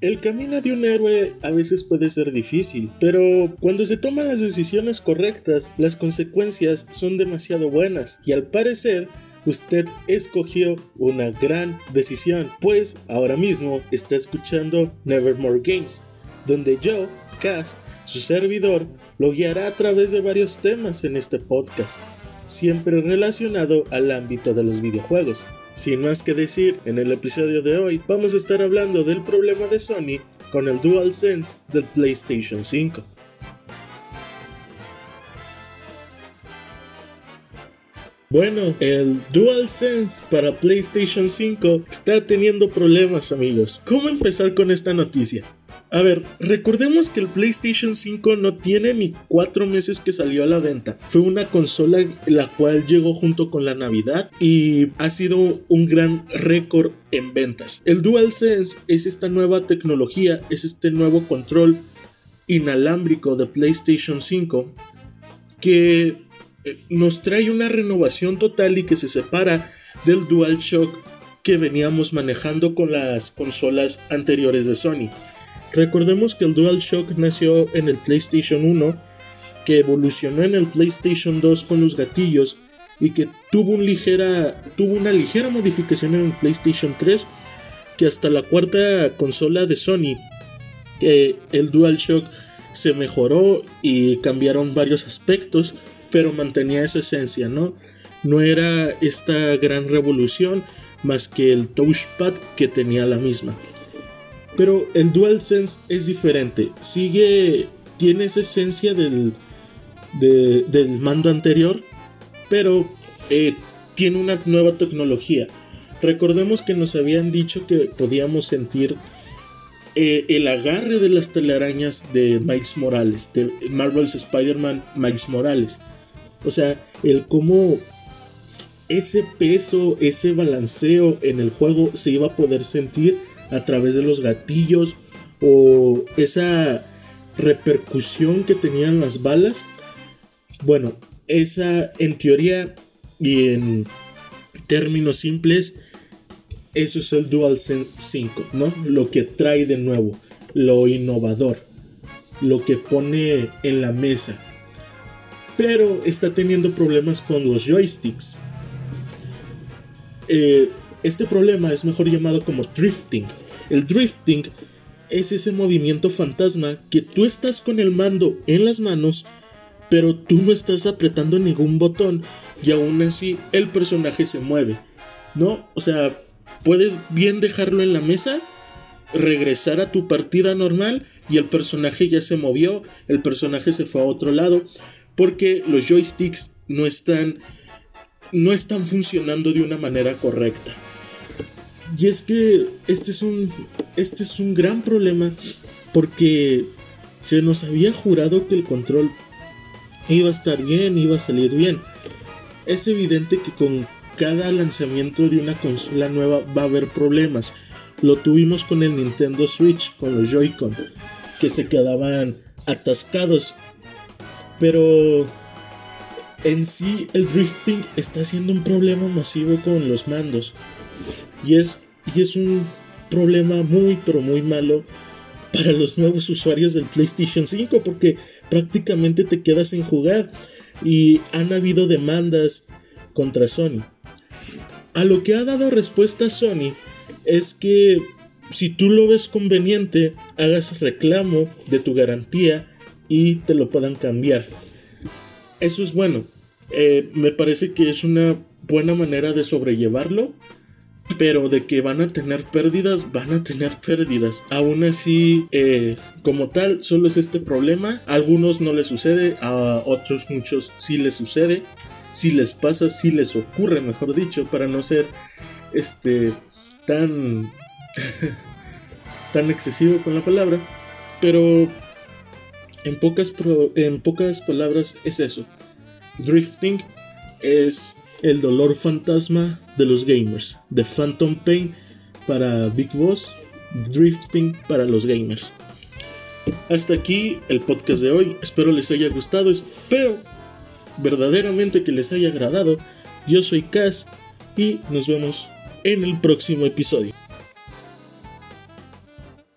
El camino de un héroe a veces puede ser difícil, pero cuando se toman las decisiones correctas, las consecuencias son demasiado buenas y al parecer usted escogió una gran decisión, pues ahora mismo está escuchando Nevermore Games, donde yo, Cass, su servidor, lo guiará a través de varios temas en este podcast, siempre relacionado al ámbito de los videojuegos. Sin más que decir, en el episodio de hoy vamos a estar hablando del problema de Sony con el DualSense del PlayStation 5. Bueno, el DualSense para PlayStation 5 está teniendo problemas amigos. ¿Cómo empezar con esta noticia? A ver, recordemos que el PlayStation 5 no tiene ni cuatro meses que salió a la venta. Fue una consola la cual llegó junto con la Navidad y ha sido un gran récord en ventas. El DualSense es esta nueva tecnología, es este nuevo control inalámbrico de PlayStation 5 que eh, nos trae una renovación total y que se separa del DualShock que veníamos manejando con las consolas anteriores de Sony. Recordemos que el DualShock nació en el PlayStation 1, que evolucionó en el PlayStation 2 con los gatillos y que tuvo, una ligera modificación en el PlayStation 3, que hasta la cuarta consola de Sony, el DualShock se mejoró y cambiaron varios aspectos, pero mantenía esa esencia, ¿no? No era esta gran revolución más que el touchpad que tenía la misma. Pero el DualSense es diferente. Sigue. Tiene esa esencia del. del mando anterior. Pero eh, tiene una nueva tecnología. Recordemos que nos habían dicho que podíamos sentir eh, el agarre de las telarañas de Miles Morales, de Marvel's Spider-Man Miles Morales. O sea, el cómo ese peso, ese balanceo en el juego se iba a poder sentir a través de los gatillos o esa repercusión que tenían las balas. Bueno, esa en teoría y en términos simples, eso es el DualSense 5, ¿no? Lo que trae de nuevo, lo innovador, lo que pone en la mesa. Pero está teniendo problemas con los joysticks. Eh, este problema es mejor llamado como drifting. El drifting es ese movimiento fantasma que tú estás con el mando en las manos, pero tú no estás apretando ningún botón y aún así el personaje se mueve. ¿No? O sea, puedes bien dejarlo en la mesa, regresar a tu partida normal y el personaje ya se movió, el personaje se fue a otro lado, porque los joysticks no están no están funcionando de una manera correcta. Y es que este es un, este es un gran problema porque se nos había jurado que el control iba a estar bien, iba a salir bien. Es evidente que con cada lanzamiento de una consola nueva va a haber problemas. Lo tuvimos con el Nintendo Switch, con los Joy-Con, que se quedaban atascados. Pero en sí el drifting está siendo un problema masivo con los mandos. Y es, y es un problema muy, pero muy malo para los nuevos usuarios del PlayStation 5 porque prácticamente te quedas sin jugar y han habido demandas contra Sony. A lo que ha dado respuesta Sony es que si tú lo ves conveniente, hagas reclamo de tu garantía y te lo puedan cambiar. Eso es bueno. Eh, me parece que es una buena manera de sobrellevarlo pero de que van a tener pérdidas, van a tener pérdidas. Aún así, eh, como tal, solo es este problema. A algunos no les sucede, a otros muchos sí les sucede. Si les pasa, si les ocurre, mejor dicho, para no ser este tan tan excesivo con la palabra. Pero en pocas, en pocas palabras es eso. Drifting es el dolor fantasma de los gamers, The Phantom Pain para Big Boss, Drifting para los gamers. Hasta aquí el podcast de hoy, espero les haya gustado, espero verdaderamente que les haya agradado. Yo soy Kaz y nos vemos en el próximo episodio.